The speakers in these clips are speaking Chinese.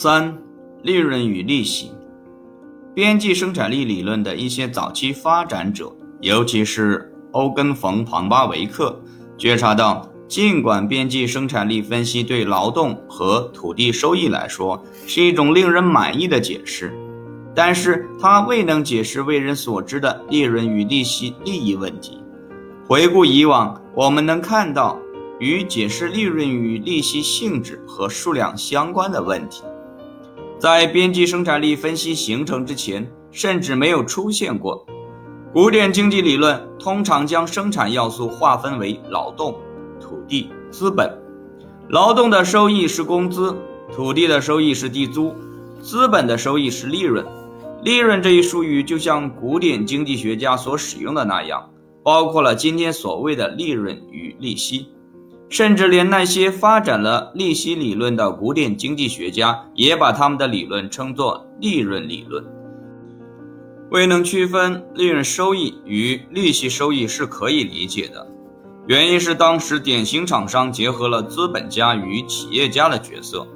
三、利润与利息。边际生产力理论的一些早期发展者，尤其是欧根·冯·庞巴维克，觉察到，尽管边际生产力分析对劳动和土地收益来说是一种令人满意的解释，但是它未能解释为人所知的利润与利息利益问题。回顾以往，我们能看到与解释利润与利息性质和数量相关的问题。在边际生产力分析形成之前，甚至没有出现过。古典经济理论通常将生产要素划分为劳动、土地、资本。劳动的收益是工资，土地的收益是地租，资本的收益是利润。利润这一术语就像古典经济学家所使用的那样，包括了今天所谓的利润与利息。甚至连那些发展了利息理论的古典经济学家，也把他们的理论称作利润理论。未能区分利润收益与利息收益是可以理解的，原因是当时典型厂商结合了资本家与企业家的角色，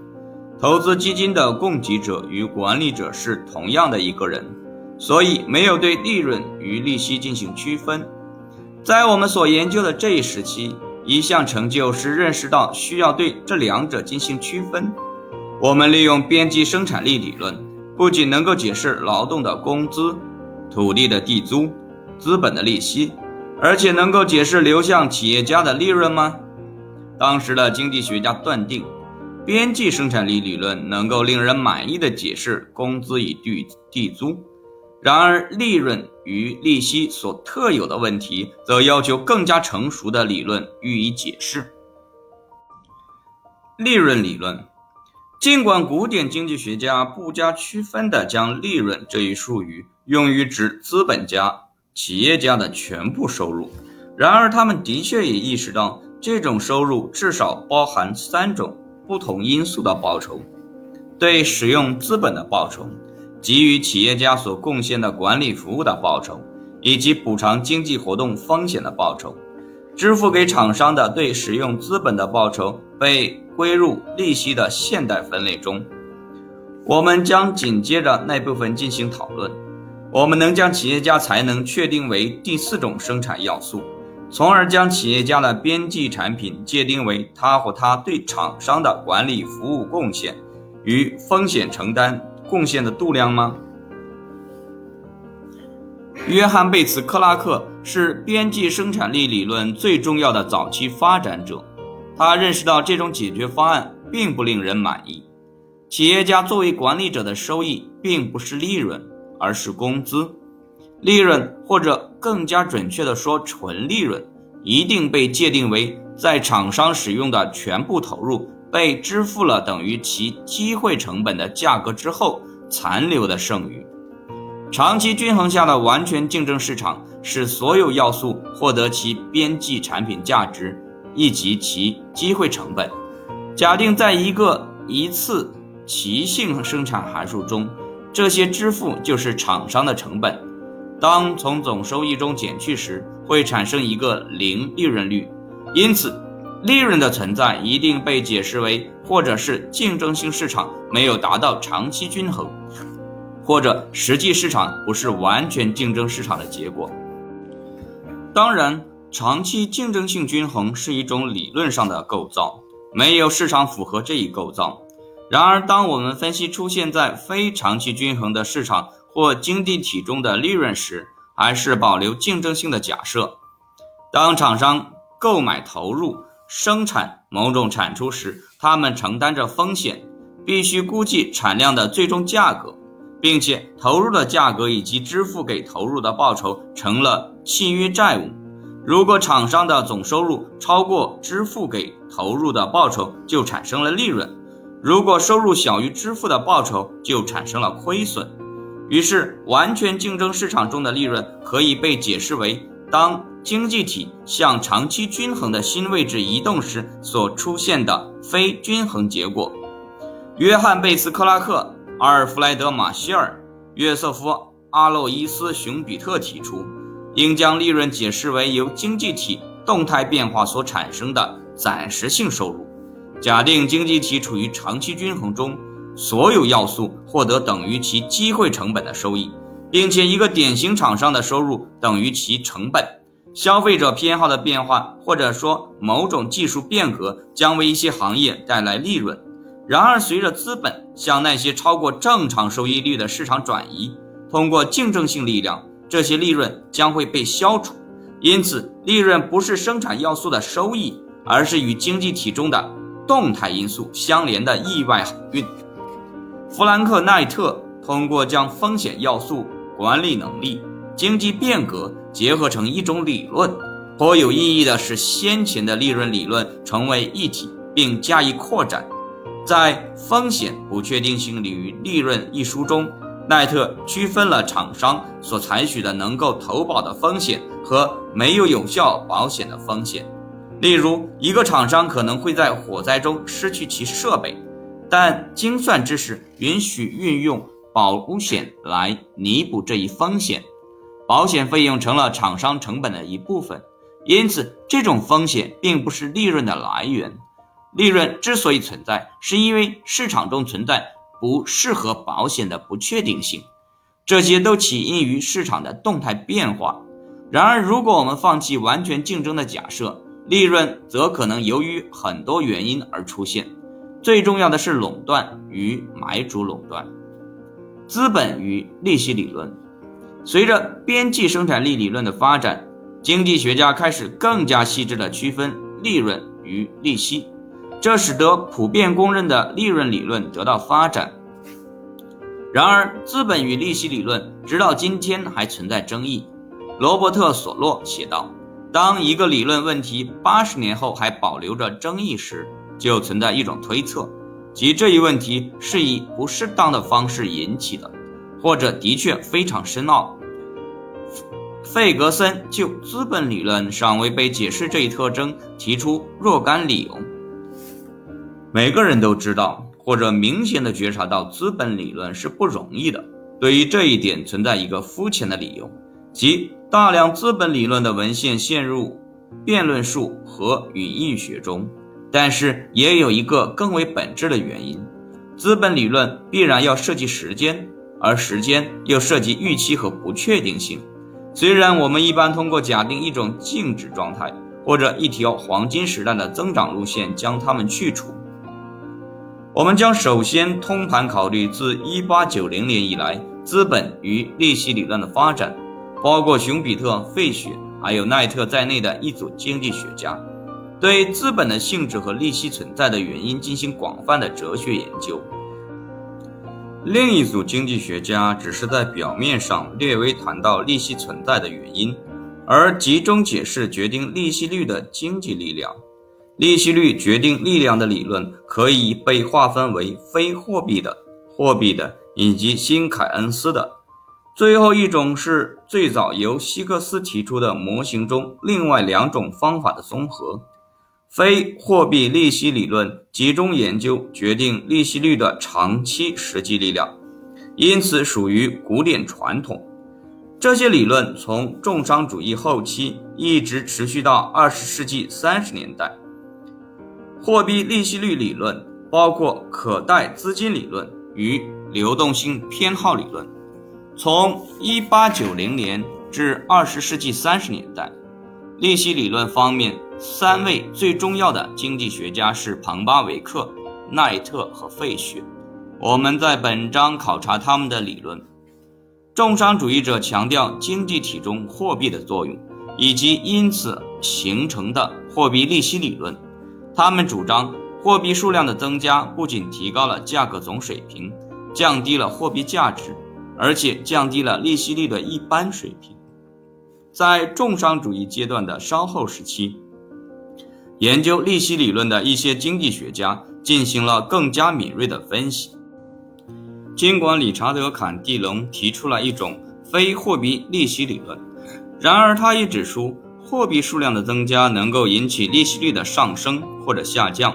投资基金的供给者与管理者是同样的一个人，所以没有对利润与利息进行区分。在我们所研究的这一时期。一项成就是认识到需要对这两者进行区分。我们利用边际生产力理论，不仅能够解释劳动的工资、土地的地租、资本的利息，而且能够解释流向企业家的利润吗？当时的经济学家断定，边际生产力理论能够令人满意的解释工资与地地租。然而，利润与利息所特有的问题，则要求更加成熟的理论予以解释。利润理论，尽管古典经济学家不加区分地将利润这一术语用于指资本家、企业家的全部收入，然而他们的确也意识到，这种收入至少包含三种不同因素的报酬：对使用资本的报酬。给予企业家所贡献的管理服务的报酬，以及补偿经济活动风险的报酬，支付给厂商的对使用资本的报酬被归入利息的现代分类中。我们将紧接着那部分进行讨论。我们能将企业家才能确定为第四种生产要素，从而将企业家的边际产品界定为他或他对厂商的管理服务贡献与风险承担。贡献的度量吗？约翰·贝茨·克拉克是边际生产力理论最重要的早期发展者。他认识到这种解决方案并不令人满意。企业家作为管理者的收益并不是利润，而是工资。利润，或者更加准确地说，纯利润，一定被界定为在厂商使用的全部投入。被支付了等于其机会成本的价格之后残留的剩余。长期均衡下的完全竞争市场使所有要素获得其边际产品价值以及其机会成本。假定在一个一次齐性生产函数中，这些支付就是厂商的成本。当从总收益中减去时，会产生一个零利润率。因此。利润的存在一定被解释为，或者是竞争性市场没有达到长期均衡，或者实际市场不是完全竞争市场的结果。当然，长期竞争性均衡是一种理论上的构造，没有市场符合这一构造。然而，当我们分析出现在非长期均衡的市场或经济体中的利润时，还是保留竞争性的假设。当厂商购买投入。生产某种产出时，他们承担着风险，必须估计产量的最终价格，并且投入的价格以及支付给投入的报酬成了契约债务。如果厂商的总收入超过支付给投入的报酬，就产生了利润；如果收入小于支付的报酬，就产生了亏损。于是，完全竞争市场中的利润可以被解释为当。经济体向长期均衡的新位置移动时所出现的非均衡结果。约翰·贝斯·克拉克、阿尔弗莱德·马歇尔、约瑟夫·阿洛伊斯·熊比特提出，应将利润解释为由经济体动态变化所产生的暂时性收入。假定经济体处于长期均衡中，所有要素获得等于其机会成本的收益，并且一个典型厂商的收入等于其成本。消费者偏好的变化，或者说某种技术变革，将为一些行业带来利润。然而，随着资本向那些超过正常收益率的市场转移，通过竞争性力量，这些利润将会被消除。因此，利润不是生产要素的收益，而是与经济体中的动态因素相连的意外好运。弗兰克·奈特通过将风险要素、管理能力、经济变革结合成一种理论，颇有意义的是先前的利润理论成为一体，并加以扩展。在《风险不确定性与利润》一书中，奈特区分了厂商所采取的能够投保的风险和没有有效保险的风险。例如，一个厂商可能会在火灾中失去其设备，但精算知识允许运用保险来弥补这一风险，保险费用成了厂商成本的一部分。因此，这种风险并不是利润的来源。利润之所以存在，是因为市场中存在不适合保险的不确定性，这些都起因于市场的动态变化。然而，如果我们放弃完全竞争的假设，利润则可能由于很多原因而出现。最重要的是垄断与买主垄断。资本与利息理论，随着边际生产力理论的发展，经济学家开始更加细致地区分利润与利息。这使得普遍公认的利润理论得到发展。然而，资本与利息理论直到今天还存在争议。罗伯特·索洛写道：“当一个理论问题八十年后还保留着争议时，就存在一种推测，即这一问题是以不适当的方式引起的，或者的确非常深奥。”费格森就资本理论尚未被解释这一特征提出若干理由。每个人都知道，或者明显的觉察到资本理论是不容易的。对于这一点，存在一个肤浅的理由，即大量资本理论的文献陷入辩论术和语义学中。但是，也有一个更为本质的原因：资本理论必然要涉及时间，而时间又涉及预期和不确定性。虽然我们一般通过假定一种静止状态或者一条黄金时代的增长路线将它们去除。我们将首先通盘考虑自1890年以来资本与利息理论的发展，包括熊彼特、费雪还有奈特在内的一组经济学家，对资本的性质和利息存在的原因进行广泛的哲学研究。另一组经济学家只是在表面上略微谈到利息存在的原因，而集中解释决定利息率的经济力量。利息率决定力量的理论可以被划分为非货币的、货币的以及新凯恩斯的。最后一种是最早由希克斯提出的模型中另外两种方法的综合。非货币利息理论集中研究决定利息率的长期实际力量，因此属于古典传统。这些理论从重商主义后期一直持续到二十世纪三十年代。货币利息率理论包括可贷资金理论与流动性偏好理论。从1890年至20世纪30年代，利息理论方面三位最重要的经济学家是庞巴维克、奈特和费雪。我们在本章考察他们的理论。重商主义者强调经济体中货币的作用，以及因此形成的货币利息理论。他们主张，货币数量的增加不仅提高了价格总水平，降低了货币价值，而且降低了利息率的一般水平。在重商主义阶段的稍后时期，研究利息理论的一些经济学家进行了更加敏锐的分析。尽管理查德·坎蒂隆提出了一种非货币利息理论，然而他也指出。货币数量的增加能够引起利息率的上升或者下降。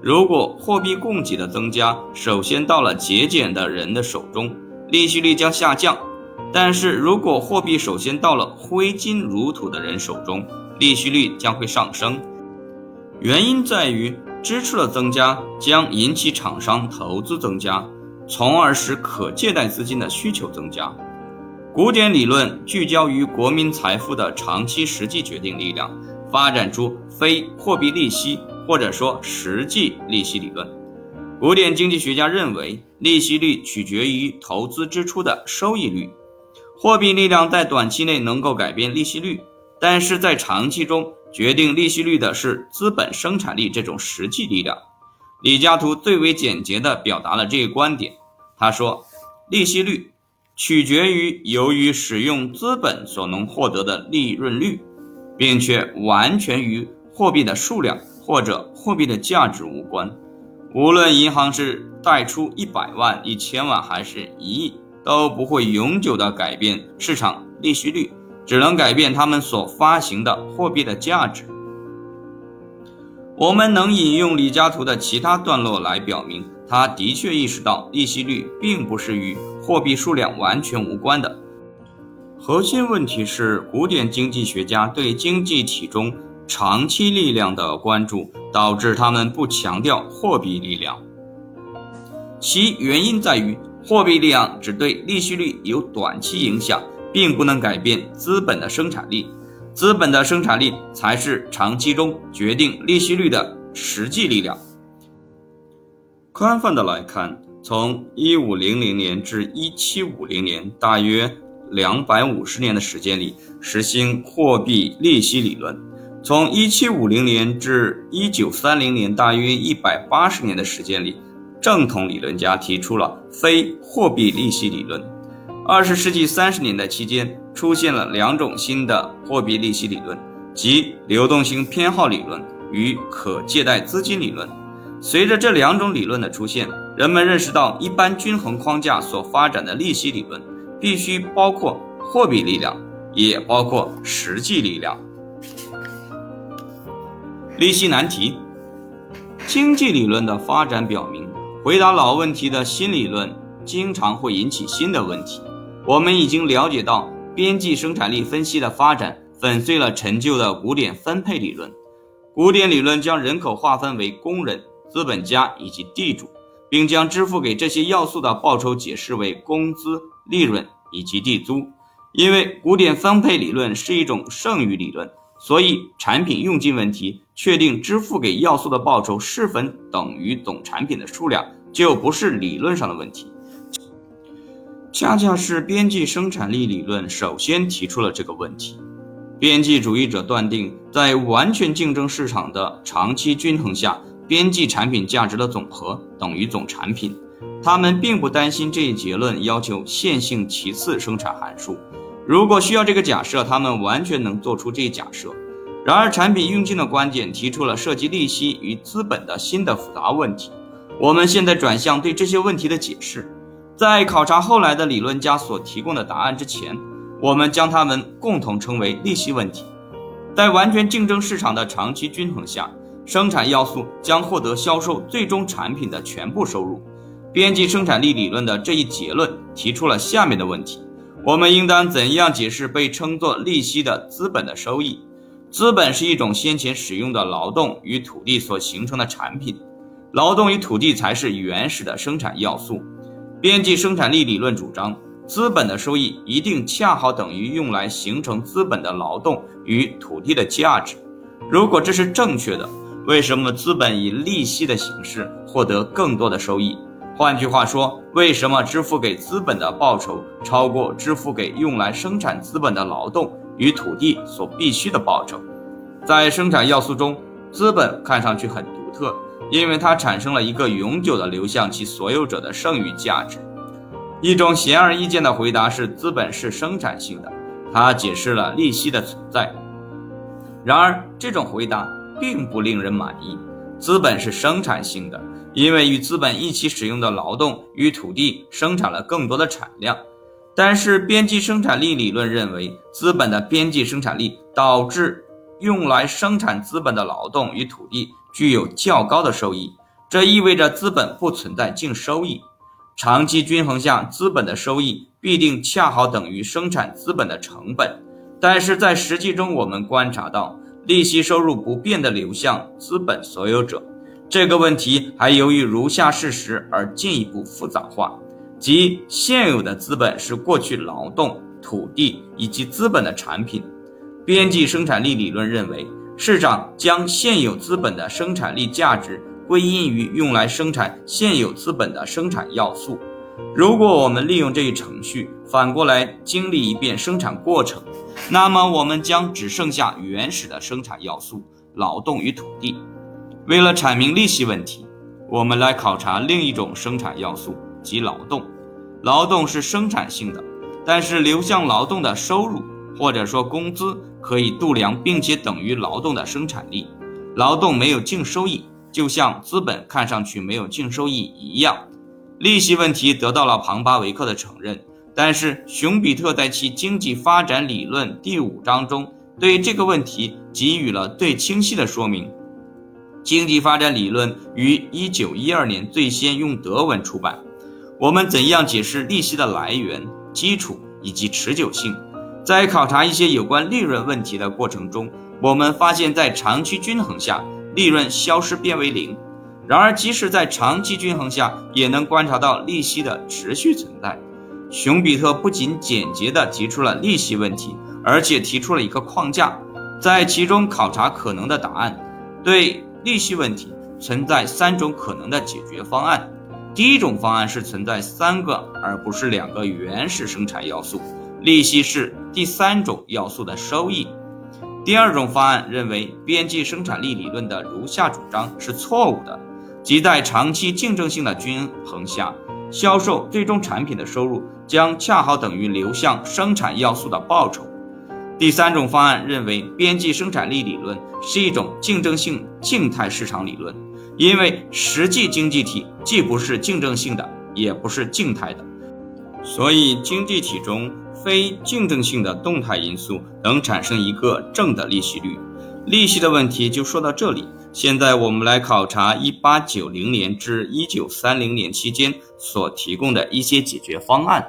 如果货币供给的增加首先到了节俭的人的手中，利息率将下降；但是如果货币首先到了挥金如土的人手中，利息率将会上升。原因在于支出的增加将引起厂商投资增加，从而使可借贷资金的需求增加。古典理论聚焦于国民财富的长期实际决定力量，发展出非货币利息或者说实际利息理论。古典经济学家认为，利息率取决于投资支出的收益率，货币力量在短期内能够改变利息率，但是在长期中决定利息率的是资本生产力这种实际力量。李嘉图最为简洁地表达了这个观点。他说，利息率取决于由于使用资本所能获得的利润率，并且完全与货币的数量或者货币的价值无关。无论银行是贷出一百万、一千万还是一亿，都不会永久地改变市场利息率，只能改变他们所发行的货币的价值。我们能引用李嘉图的其他段落来表明，他的确意识到利息率并不是与货币数量完全无关的。核心问题是，古典经济学家对经济体中长期力量的关注，导致他们不强调货币力量。其原因在于，货币力量只对利息率有短期影响，并不能改变资本的生产力。资本的生产力才是长期中决定利息率的实际力量。宽泛的来看，从一五零零年至一七五零年，大约两百五十年的时间里，实行货币利息理论；从一七五零年至一九三零年，大约一百八十年的时间里，正统理论家提出了非货币利息理论。二十世纪三十年代期间，出现了两种新的货币利息理论，即流动性偏好理论与可借贷资金理论。随着这两种理论的出现，人们认识到，一般均衡框架所发展的利息理论必须包括货币力量，也包括实际力量。利息难题，经济理论的发展表明，回答老问题的新理论经常会引起新的问题。我们已经了解到，边际生产力分析的发展粉碎了陈旧的古典分配理论。古典理论将人口划分为工人、资本家以及地主，并将支付给这些要素的报酬解释为工资、利润以及地租。因为古典分配理论是一种剩余理论，所以产品用尽问题确定支付给要素的报酬是否等于总产品的数量，就不是理论上的问题。恰恰是边际生产力理论首先提出了这个问题。边际主义者断定，在完全竞争市场的长期均衡下，边际产品价值的总和等于总产品。他们并不担心这一结论要求线性其次生产函数。如果需要这个假设，他们完全能做出这一假设。然而，产品用尽的观点提出了涉及利息与资本的新的复杂问题。我们现在转向对这些问题的解释。在考察后来的理论家所提供的答案之前，我们将它们共同称为利息问题。在完全竞争市场的长期均衡下，生产要素将获得销售最终产品的全部收入。边际生产力理论的这一结论提出了下面的问题：我们应当怎样解释被称作利息的资本的收益？资本是一种先前使用的劳动与土地所形成的产品，劳动与土地才是原始的生产要素。边际生产力理论主张，资本的收益一定恰好等于用来形成资本的劳动与土地的价值。如果这是正确的，为什么资本以利息的形式获得更多的收益？换句话说，为什么支付给资本的报酬超过支付给用来生产资本的劳动与土地所必须的报酬？在生产要素中，资本看上去很独特。因为它产生了一个永久的流向其所有者的剩余价值。一种显而易见的回答是，资本是生产性的，它解释了利息的存在。然而，这种回答并不令人满意。资本是生产性的，因为与资本一起使用的劳动与土地生产了更多的产量。但是，边际生产力理论认为，资本的边际生产力导致用来生产资本的劳动与土地。具有较高的收益，这意味着资本不存在净收益。长期均衡下，资本的收益必定恰好等于生产资本的成本。但是在实际中，我们观察到利息收入不变地流向资本所有者，这个问题还由于如下事实而进一步复杂化，即现有的资本是过去劳动、土地以及资本的产品。边际生产力理论认为，市场将现有资本的生产力价值归因于用来生产现有资本的生产要素。如果我们利用这一程序，反过来经历一遍生产过程，那么我们将只剩下原始的生产要素——劳动与土地。为了阐明利息问题，我们来考察另一种生产要素，即劳动。劳动是生产性的，但是流向劳动的收入或者说工资可以度量并且等于劳动的生产力。劳动没有净收益，就像资本看上去没有净收益一样。利息问题得到了庞巴维克的承认，但是熊彼特在其经济发展理论第五章中对这个问题给予了最清晰的说明。经济发展理论于一九一二年最先用德文出版。我们怎样解释利息的来源、基础以及持久性？在考察一些有关利润问题的过程中，我们发现，在长期均衡下，利润消失变为零。然而，即使在长期均衡下，也能观察到利息的持续存在。熊彼特不仅简洁地提出了利息问题，而且提出了一个框架，在其中考察可能的答案。对。利息问题存在三种可能的解决方案。第一种方案是存在三个而不是两个原始生产要素，利息是第三种要素的收益。第二种方案认为边际生产力理论的如下主张是错误的，即在长期竞争性的均衡下，销售最终产品的收入将恰好等于流向生产要素的报酬。第三种方案认为，边际生产力理论是一种竞争性静态市场理论，因为实际经济体既不是竞争性的，也不是静态的，所以经济体中非竞争性的动态因素能产生一个正的利息率。利息的问题就说到这里。现在我们来考察1890年至1930年期间所提供的一些解决方案。